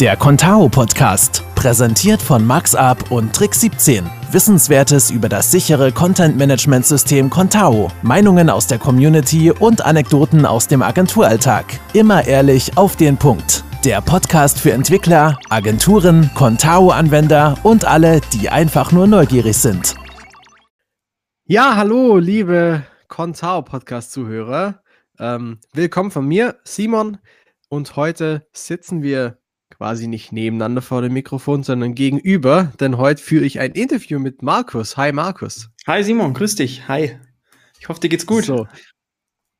Der Contao Podcast, präsentiert von MaxUp und Trick 17. Wissenswertes über das sichere Content Management System Contao, Meinungen aus der Community und Anekdoten aus dem Agenturalltag. Immer ehrlich auf den Punkt. Der Podcast für Entwickler, Agenturen, Contao-Anwender und alle, die einfach nur neugierig sind. Ja, hallo, liebe Contao Podcast-Zuhörer. Ähm, willkommen von mir, Simon. Und heute sitzen wir quasi nicht nebeneinander vor dem Mikrofon, sondern gegenüber, denn heute führe ich ein Interview mit Markus. Hi Markus. Hi Simon, grüß dich. Hi. Ich hoffe, dir geht's gut. So.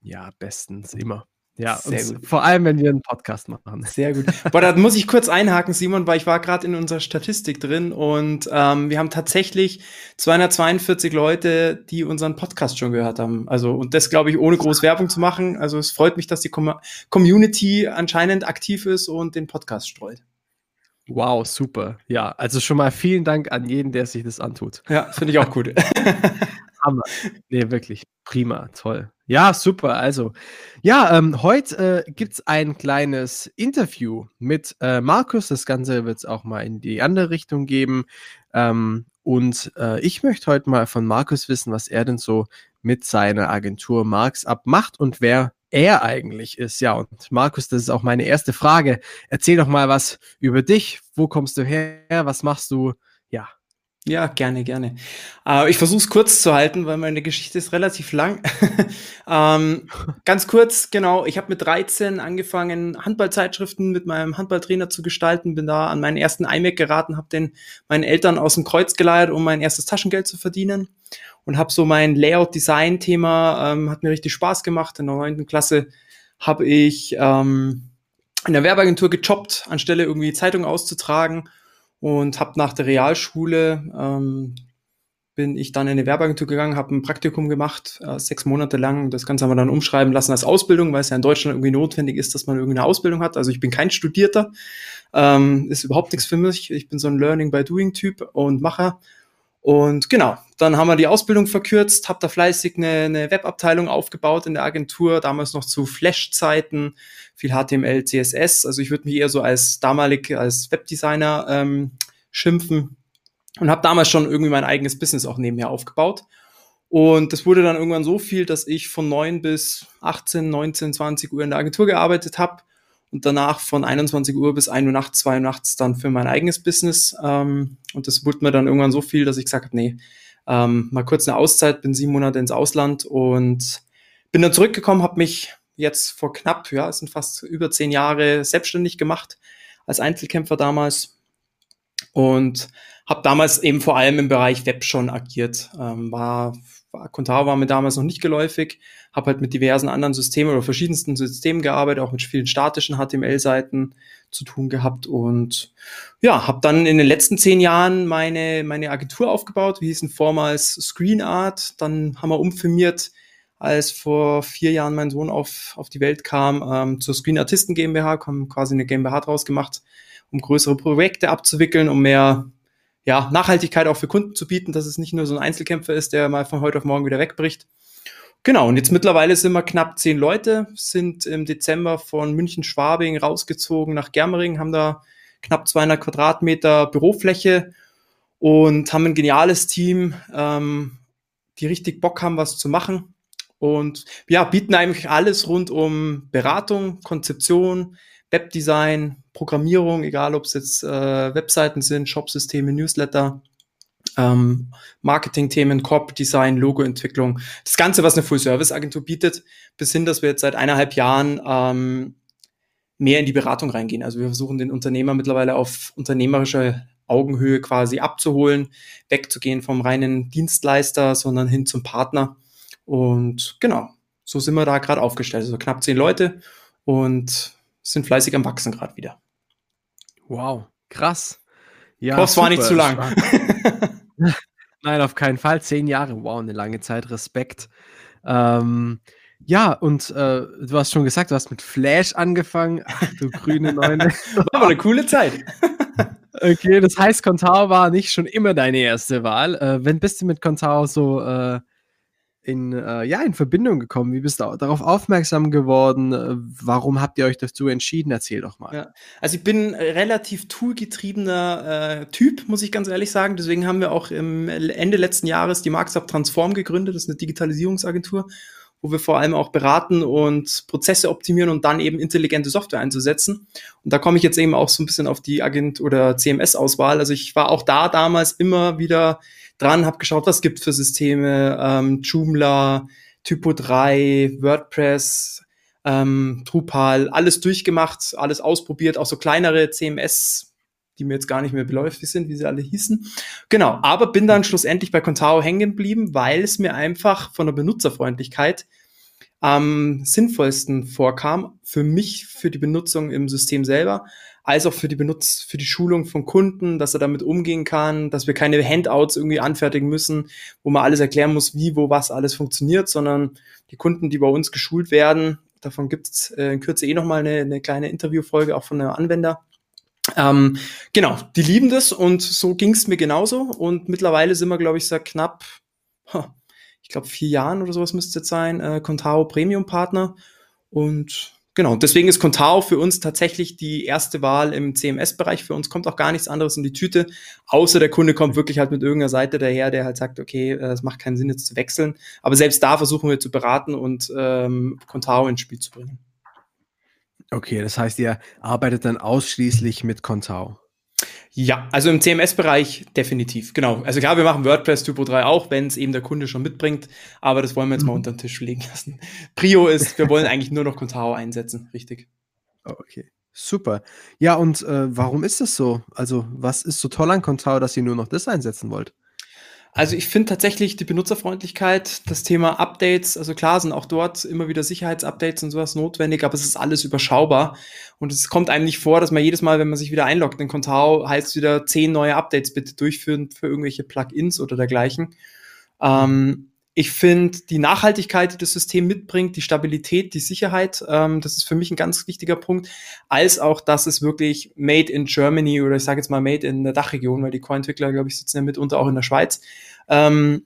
Ja, bestens, immer. Ja, vor allem, wenn wir einen Podcast machen. Sehr gut. Boah, da muss ich kurz einhaken, Simon, weil ich war gerade in unserer Statistik drin und ähm, wir haben tatsächlich 242 Leute, die unseren Podcast schon gehört haben. Also, und das glaube ich, ohne groß Werbung zu machen. Also es freut mich, dass die Com Community anscheinend aktiv ist und den Podcast streut. Wow, super. Ja, also schon mal vielen Dank an jeden, der sich das antut. Ja, finde ich auch gut. Hammer. Nee, wirklich. Prima, toll. Ja, super. Also, ja, ähm, heute äh, gibt es ein kleines Interview mit äh, Markus. Das Ganze wird es auch mal in die andere Richtung geben. Ähm, und äh, ich möchte heute mal von Markus wissen, was er denn so mit seiner Agentur Marks abmacht und wer er eigentlich ist. Ja, und Markus, das ist auch meine erste Frage. Erzähl doch mal was über dich. Wo kommst du her? Was machst du? Ja, gerne, gerne. Äh, ich versuche es kurz zu halten, weil meine Geschichte ist relativ lang. ähm, ganz kurz, genau, ich habe mit 13 angefangen, Handballzeitschriften mit meinem Handballtrainer zu gestalten, bin da an meinen ersten iMac geraten, habe den meinen Eltern aus dem Kreuz geleiert, um mein erstes Taschengeld zu verdienen und habe so mein Layout-Design-Thema, ähm, hat mir richtig Spaß gemacht. In der neunten Klasse habe ich ähm, in der Werbeagentur gejobbt, anstelle irgendwie Zeitung auszutragen und habe nach der Realschule ähm, bin ich dann in eine Werbeagentur gegangen, habe ein Praktikum gemacht, äh, sechs Monate lang. Das Ganze haben wir dann umschreiben lassen als Ausbildung, weil es ja in Deutschland irgendwie notwendig ist, dass man irgendeine Ausbildung hat. Also ich bin kein Studierter, ähm, ist überhaupt nichts für mich. Ich bin so ein Learning by Doing Typ und Macher und genau, dann haben wir die Ausbildung verkürzt, habe da fleißig eine, eine Webabteilung aufgebaut in der Agentur, damals noch zu Flash-Zeiten, viel HTML, CSS. Also ich würde mich eher so als damalig als Webdesigner ähm, schimpfen und habe damals schon irgendwie mein eigenes Business auch nebenher aufgebaut. Und das wurde dann irgendwann so viel, dass ich von 9 bis 18, 19, 20 Uhr in der Agentur gearbeitet habe und danach von 21 Uhr bis 1 Uhr nachts, 2 Uhr nachts dann für mein eigenes Business. Ähm, und das wurde mir dann irgendwann so viel, dass ich gesagt habe, nee, ähm, mal kurz eine Auszeit, bin sieben Monate ins Ausland und bin dann zurückgekommen, habe mich jetzt vor knapp, ja, es sind fast über zehn Jahre selbstständig gemacht als Einzelkämpfer damals und habe damals eben vor allem im Bereich Web schon agiert. Ähm, war, war Contao war mir damals noch nicht geläufig, habe halt mit diversen anderen Systemen oder verschiedensten Systemen gearbeitet, auch mit vielen statischen HTML-Seiten zu tun gehabt. Und ja, habe dann in den letzten zehn Jahren meine, meine Agentur aufgebaut. Wir hießen vormals Screen Art, dann haben wir umfirmiert, als vor vier Jahren mein Sohn auf, auf die Welt kam, ähm, zur Screen Artisten GmbH, haben quasi eine GmbH draus gemacht, um größere Projekte abzuwickeln, um mehr ja, Nachhaltigkeit auch für Kunden zu bieten, dass es nicht nur so ein Einzelkämpfer ist, der mal von heute auf morgen wieder wegbricht. Genau, und jetzt mittlerweile sind wir knapp zehn Leute, sind im Dezember von München-Schwabing rausgezogen nach Germering, haben da knapp 200 Quadratmeter Bürofläche und haben ein geniales Team, ähm, die richtig Bock haben, was zu machen. Und ja, bieten eigentlich alles rund um Beratung, Konzeption, Webdesign, Programmierung, egal ob es jetzt äh, Webseiten sind, Shopsysteme, Newsletter, ähm, Marketing-Themen, Corporate-Design, Logo-Entwicklung. Das Ganze, was eine Full-Service-Agentur bietet, bis hin, dass wir jetzt seit eineinhalb Jahren ähm, mehr in die Beratung reingehen. Also wir versuchen den Unternehmer mittlerweile auf unternehmerische Augenhöhe quasi abzuholen, wegzugehen vom reinen Dienstleister, sondern hin zum Partner. Und genau, so sind wir da gerade aufgestellt. Also knapp zehn Leute und sind fleißig am Wachsen gerade wieder. Wow, krass. Ja, ich hoffe, es war nicht zu lang. Nein, auf keinen Fall. Zehn Jahre, wow, eine lange Zeit, Respekt. Ähm, ja, und äh, du hast schon gesagt, du hast mit Flash angefangen. Ach, du grüne Neune. War aber eine coole Zeit. okay, das heißt, Contao war nicht schon immer deine erste Wahl. Äh, wenn bist du mit Contao so äh, in, äh, ja, in Verbindung gekommen? Wie bist du darauf aufmerksam geworden? Äh, warum habt ihr euch dazu entschieden? Erzähl doch mal. Ja. Also ich bin relativ toolgetriebener äh, Typ, muss ich ganz ehrlich sagen. Deswegen haben wir auch im Ende letzten Jahres die Marksup Transform gegründet. Das ist eine Digitalisierungsagentur, wo wir vor allem auch beraten und Prozesse optimieren und dann eben intelligente Software einzusetzen. Und da komme ich jetzt eben auch so ein bisschen auf die Agent- oder CMS-Auswahl. Also ich war auch da damals immer wieder dran, habe geschaut, was gibt für Systeme, ähm, Joomla, Typo 3, WordPress, ähm, Drupal, alles durchgemacht, alles ausprobiert, auch so kleinere CMS, die mir jetzt gar nicht mehr beläufig sind, wie sie alle hießen. Genau, aber bin dann schlussendlich bei Contao hängen geblieben, weil es mir einfach von der Benutzerfreundlichkeit am sinnvollsten vorkam, für mich, für die Benutzung im System selber, als auch für die Benutz für die Schulung von Kunden, dass er damit umgehen kann, dass wir keine Handouts irgendwie anfertigen müssen, wo man alles erklären muss, wie, wo, was alles funktioniert, sondern die Kunden, die bei uns geschult werden, davon gibt es äh, in Kürze eh nochmal eine, eine kleine Interviewfolge auch von einem Anwender. Ähm, genau, die lieben das und so ging es mir genauso. Und mittlerweile sind wir, glaube ich, seit knapp, ich glaube, vier Jahren oder sowas müsste es jetzt sein, äh, Contao Premium Partner. Und Genau, deswegen ist Contao für uns tatsächlich die erste Wahl im CMS-Bereich. Für uns kommt auch gar nichts anderes in die Tüte, außer der Kunde kommt wirklich halt mit irgendeiner Seite daher, der halt sagt, okay, äh, es macht keinen Sinn jetzt zu wechseln. Aber selbst da versuchen wir zu beraten und ähm, Contao ins Spiel zu bringen. Okay, das heißt, ihr arbeitet dann ausschließlich mit Contao. Ja, also im CMS-Bereich definitiv, genau. Also klar, wir machen WordPress Typo 3 auch, wenn es eben der Kunde schon mitbringt, aber das wollen wir jetzt mhm. mal unter den Tisch legen lassen. Prio ist, wir wollen eigentlich nur noch Contao einsetzen, richtig. Okay, super. Ja, und äh, warum ist das so? Also, was ist so toll an Contao, dass ihr nur noch das einsetzen wollt? Also ich finde tatsächlich die Benutzerfreundlichkeit, das Thema Updates, also klar sind auch dort immer wieder Sicherheitsupdates und sowas notwendig, aber es ist alles überschaubar und es kommt einem nicht vor, dass man jedes Mal, wenn man sich wieder einloggt in Contao, heißt wieder zehn neue Updates bitte durchführen für irgendwelche Plugins oder dergleichen. Ähm, ich finde die Nachhaltigkeit, die das System mitbringt, die Stabilität, die Sicherheit, ähm, das ist für mich ein ganz wichtiger Punkt, als auch, dass es wirklich made in Germany oder ich sage jetzt mal made in der Dachregion, weil die Core-Entwickler, glaube ich, sitzen ja mitunter auch in der Schweiz. Ähm,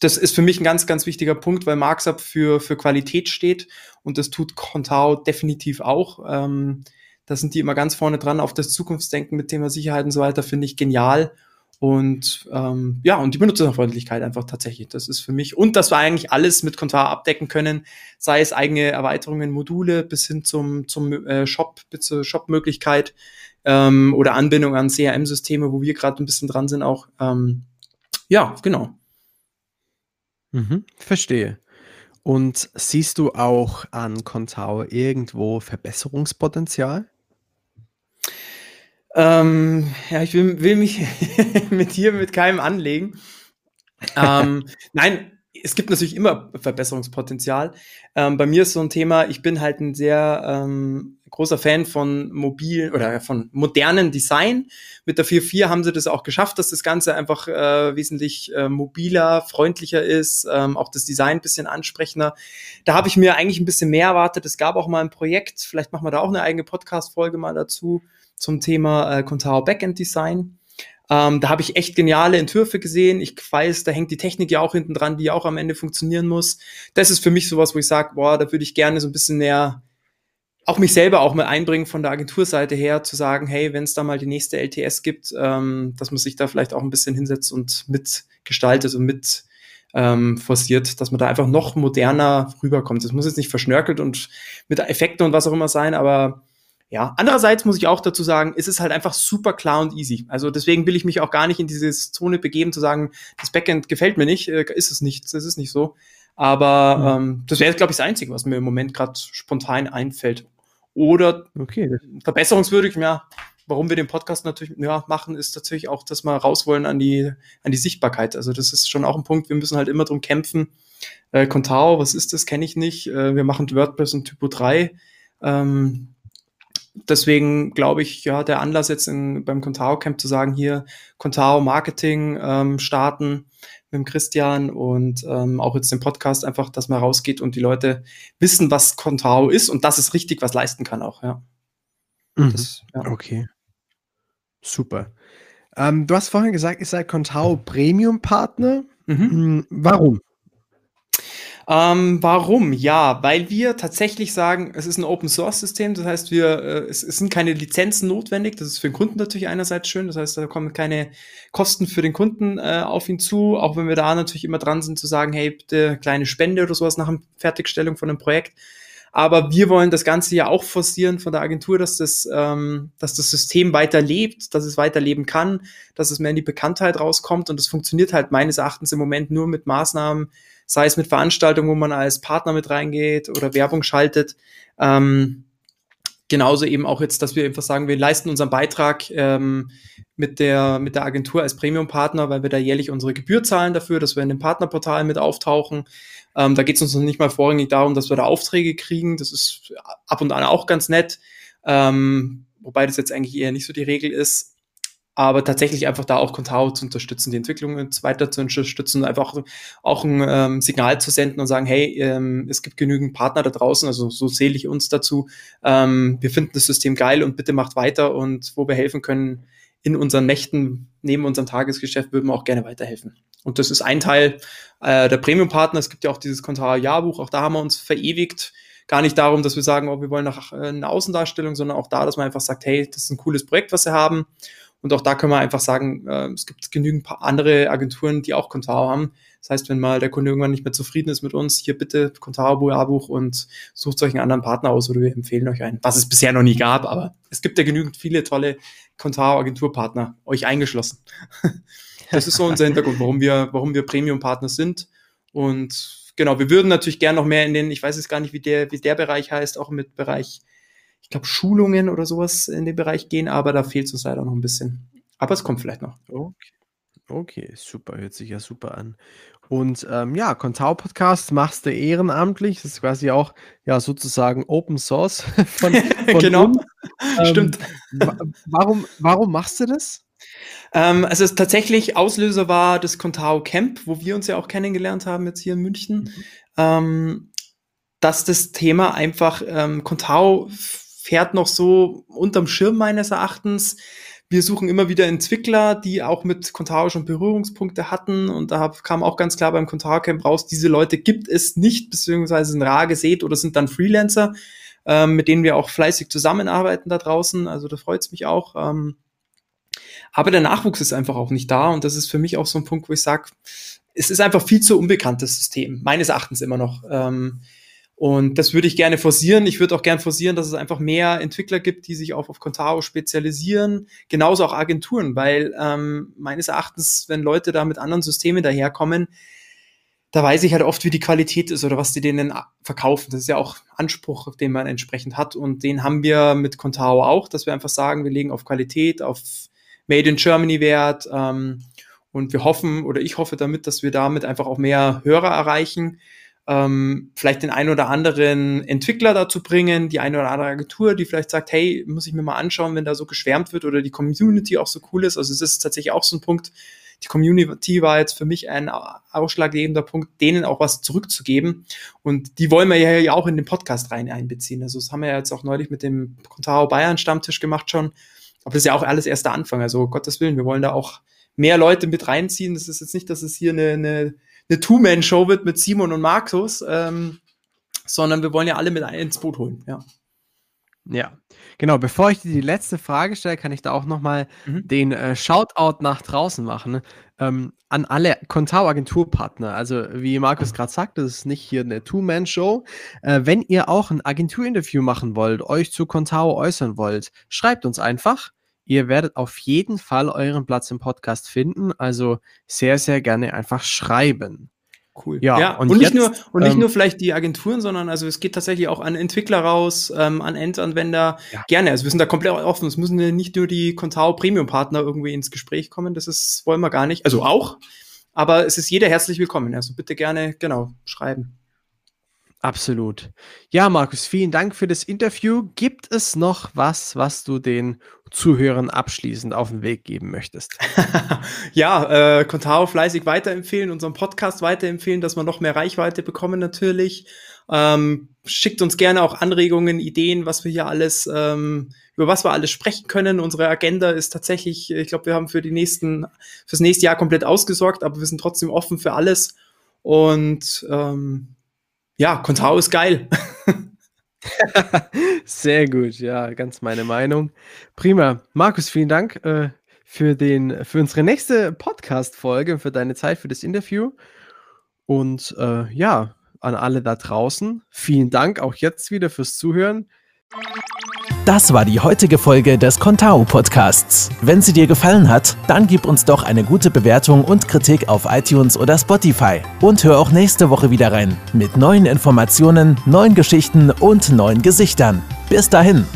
das ist für mich ein ganz, ganz wichtiger Punkt, weil Markup für, für Qualität steht und das tut Contao definitiv auch. Ähm, da sind die immer ganz vorne dran auf das Zukunftsdenken mit Thema Sicherheit und so weiter, finde ich genial. Und ähm, ja, und die Benutzerfreundlichkeit einfach tatsächlich. Das ist für mich, und dass wir eigentlich alles mit Contar abdecken können, sei es eigene Erweiterungen, Module bis hin zum, zum äh, Shop, zur Shop-Möglichkeit ähm, oder Anbindung an CRM-Systeme, wo wir gerade ein bisschen dran sind, auch. Ähm, ja, genau. Mhm, verstehe. Und siehst du auch an Contao irgendwo Verbesserungspotenzial? Ähm, ja, ich will, will mich mit dir mit keinem anlegen. ähm, nein, es gibt natürlich immer Verbesserungspotenzial. Ähm, bei mir ist so ein Thema, ich bin halt ein sehr ähm, großer Fan von mobilen oder von modernen Design. Mit der 4.4 haben sie das auch geschafft, dass das Ganze einfach äh, wesentlich äh, mobiler, freundlicher ist, ähm, auch das Design ein bisschen ansprechender. Da habe ich mir eigentlich ein bisschen mehr erwartet. Es gab auch mal ein Projekt, vielleicht machen wir da auch eine eigene Podcast-Folge mal dazu zum Thema äh, Contao Backend Design. Ähm, da habe ich echt geniale Entwürfe gesehen. Ich weiß, da hängt die Technik ja auch hinten dran, die auch am Ende funktionieren muss. Das ist für mich sowas, wo ich sage, boah, da würde ich gerne so ein bisschen mehr auch mich selber auch mal einbringen von der Agenturseite her, zu sagen, hey, wenn es da mal die nächste LTS gibt, ähm, dass man sich da vielleicht auch ein bisschen hinsetzt und mitgestaltet und mit ähm, forciert, dass man da einfach noch moderner rüberkommt. Das muss jetzt nicht verschnörkelt und mit Effekten und was auch immer sein, aber ja, andererseits muss ich auch dazu sagen, ist es halt einfach super klar und easy. Also deswegen will ich mich auch gar nicht in diese Zone begeben, zu sagen, das Backend gefällt mir nicht, äh, ist es nicht, das ist nicht so. Aber mhm. ähm, das wäre, glaube ich, das Einzige, was mir im Moment gerade spontan einfällt. Oder okay. verbesserungswürdig, ja, warum wir den Podcast natürlich ja, machen, ist natürlich auch, dass wir raus wollen an die, an die Sichtbarkeit. Also das ist schon auch ein Punkt, wir müssen halt immer drum kämpfen. Äh, Contao, was ist das, kenne ich nicht. Äh, wir machen WordPress und Typo 3. Ähm, deswegen glaube ich, ja, der Anlass jetzt in, beim Contao Camp zu sagen, hier Contao Marketing ähm, starten mit dem Christian und ähm, auch jetzt den Podcast einfach, dass man rausgeht und die Leute wissen, was Contao ist und dass es richtig was leisten kann auch, ja. Mhm. Das, ja. Okay. Super. Ähm, du hast vorhin gesagt, ihr seid Contao Premium Partner. Mhm. Hm, warum? Ähm, warum? Ja, weil wir tatsächlich sagen, es ist ein Open Source System, das heißt, wir, äh, es, es, sind keine Lizenzen notwendig. Das ist für den Kunden natürlich einerseits schön, das heißt, da kommen keine Kosten für den Kunden äh, auf ihn zu, auch wenn wir da natürlich immer dran sind zu sagen, hey, bitte kleine Spende oder sowas nach der Fertigstellung von einem Projekt. Aber wir wollen das Ganze ja auch forcieren von der Agentur, dass das, ähm, dass das System weiterlebt, dass es weiterleben kann, dass es mehr in die Bekanntheit rauskommt. Und das funktioniert halt meines Erachtens im Moment nur mit Maßnahmen, sei es mit Veranstaltungen, wo man als Partner mit reingeht oder Werbung schaltet. Ähm, genauso eben auch jetzt, dass wir einfach sagen, wir leisten unseren Beitrag ähm, mit, der, mit der Agentur als Premium-Partner, weil wir da jährlich unsere Gebühr zahlen dafür, dass wir in dem Partnerportal mit auftauchen. Ähm, da geht es uns noch nicht mal vorrangig darum, dass wir da Aufträge kriegen. Das ist ab und an auch ganz nett. Ähm, wobei das jetzt eigentlich eher nicht so die Regel ist aber tatsächlich einfach da auch Contao zu unterstützen, die Entwicklung weiter zu unterstützen, einfach auch ein ähm, Signal zu senden und sagen, hey, ähm, es gibt genügend Partner da draußen, also so zähle ich uns dazu. Ähm, wir finden das System geil und bitte macht weiter und wo wir helfen können in unseren Nächten neben unserem Tagesgeschäft würden wir auch gerne weiterhelfen. Und das ist ein Teil äh, der Premium-Partner. Es gibt ja auch dieses Contao-Jahrbuch, auch da haben wir uns verewigt gar nicht darum, dass wir sagen, oh, wir wollen nach äh, einer Außendarstellung, sondern auch da, dass man einfach sagt, hey, das ist ein cooles Projekt, was wir haben. Und auch da können wir einfach sagen, äh, es gibt genügend andere Agenturen, die auch Contao haben. Das heißt, wenn mal der Kunde irgendwann nicht mehr zufrieden ist mit uns, hier bitte Contao-Buch und sucht euch einen anderen Partner aus oder wir empfehlen euch einen, was es bisher noch nie gab, aber es gibt ja genügend viele tolle Contao-Agenturpartner, euch eingeschlossen. das ist so unser Hintergrund, warum wir, warum wir Premium-Partner sind. Und genau, wir würden natürlich gern noch mehr in den, ich weiß jetzt gar nicht, wie der, wie der Bereich heißt, auch mit Bereich ich glaube, Schulungen oder sowas in den Bereich gehen, aber da fehlt es uns leider noch ein bisschen. Aber es kommt vielleicht noch. Okay. Okay, super, hört sich ja super an. Und ähm, ja, Contao Podcast machst du ehrenamtlich. Das ist quasi auch ja sozusagen Open Source von, von genau. Ähm, Stimmt. Warum, warum machst du das? Ähm, also es tatsächlich Auslöser war das Contao Camp, wo wir uns ja auch kennengelernt haben jetzt hier in München. Mhm. Ähm, dass das Thema einfach ähm, Contao fährt noch so unterm Schirm meines Erachtens. Wir suchen immer wieder Entwickler, die auch mit Contao schon Berührungspunkte hatten. Und da kam auch ganz klar beim Contao Camp raus, diese Leute gibt es nicht, beziehungsweise sind rar gesät oder sind dann Freelancer, ähm, mit denen wir auch fleißig zusammenarbeiten da draußen. Also da freut es mich auch. Ähm, aber der Nachwuchs ist einfach auch nicht da. Und das ist für mich auch so ein Punkt, wo ich sage, es ist einfach viel zu unbekanntes System, meines Erachtens immer noch. Ähm, und das würde ich gerne forcieren. Ich würde auch gerne forcieren, dass es einfach mehr Entwickler gibt, die sich auch auf Contao spezialisieren. Genauso auch Agenturen, weil ähm, meines Erachtens, wenn Leute da mit anderen Systemen daherkommen, da weiß ich halt oft, wie die Qualität ist oder was die denen verkaufen. Das ist ja auch Anspruch, den man entsprechend hat. Und den haben wir mit Contao auch, dass wir einfach sagen, wir legen auf Qualität, auf Made in Germany Wert. Ähm, und wir hoffen, oder ich hoffe damit, dass wir damit einfach auch mehr Hörer erreichen ähm, vielleicht den einen oder anderen Entwickler dazu bringen, die eine oder andere Agentur, die vielleicht sagt, hey, muss ich mir mal anschauen, wenn da so geschwärmt wird oder die Community auch so cool ist. Also es ist tatsächlich auch so ein Punkt, die Community war jetzt für mich ein ausschlaggebender Punkt, denen auch was zurückzugeben. Und die wollen wir ja auch in den Podcast rein einbeziehen. Also das haben wir ja jetzt auch neulich mit dem Contao Bayern Stammtisch gemacht schon. Aber das ist ja auch alles erst der Anfang. Also Gottes Willen, wir wollen da auch mehr Leute mit reinziehen. Das ist jetzt nicht, dass es hier eine, eine eine Two-Man-Show wird mit Simon und Markus, ähm, sondern wir wollen ja alle mit ins Boot holen, ja. Ja, genau. Bevor ich dir die letzte Frage stelle, kann ich da auch nochmal mhm. den äh, Shoutout nach draußen machen ähm, an alle Contao-Agenturpartner. Also, wie Markus gerade sagt, das ist nicht hier eine Two-Man-Show. Äh, wenn ihr auch ein Agenturinterview machen wollt, euch zu Contao äußern wollt, schreibt uns einfach. Ihr werdet auf jeden Fall euren Platz im Podcast finden. Also sehr, sehr gerne einfach schreiben. Cool. Ja, ja und, und, nicht jetzt, nur und nicht ähm, nur vielleicht die Agenturen, sondern also es geht tatsächlich auch an Entwickler raus, ähm, an Endanwender. Ja. Gerne. Also wir sind da komplett offen. Es müssen nicht nur die Contao Premium Partner irgendwie ins Gespräch kommen. Das ist wollen wir gar nicht. Also auch. Aber es ist jeder herzlich willkommen. Also bitte gerne genau schreiben. Absolut. Ja, Markus, vielen Dank für das Interview. Gibt es noch was, was du den Zuhörern abschließend auf den Weg geben möchtest? ja, äh, Contao fleißig weiterempfehlen, unseren Podcast weiterempfehlen, dass wir noch mehr Reichweite bekommen natürlich. Ähm, schickt uns gerne auch Anregungen, Ideen, was wir hier alles, ähm, über was wir alles sprechen können. Unsere Agenda ist tatsächlich, ich glaube, wir haben für die nächsten, fürs nächste Jahr komplett ausgesorgt, aber wir sind trotzdem offen für alles. Und ähm, ja, Contao ist geil. Sehr gut, ja, ganz meine Meinung. Prima. Markus, vielen Dank äh, für, den, für unsere nächste Podcast-Folge für deine Zeit für das Interview. Und äh, ja, an alle da draußen, vielen Dank auch jetzt wieder fürs Zuhören. Das war die heutige Folge des Contao Podcasts. Wenn sie dir gefallen hat, dann gib uns doch eine gute Bewertung und Kritik auf iTunes oder Spotify. Und hör auch nächste Woche wieder rein mit neuen Informationen, neuen Geschichten und neuen Gesichtern. Bis dahin.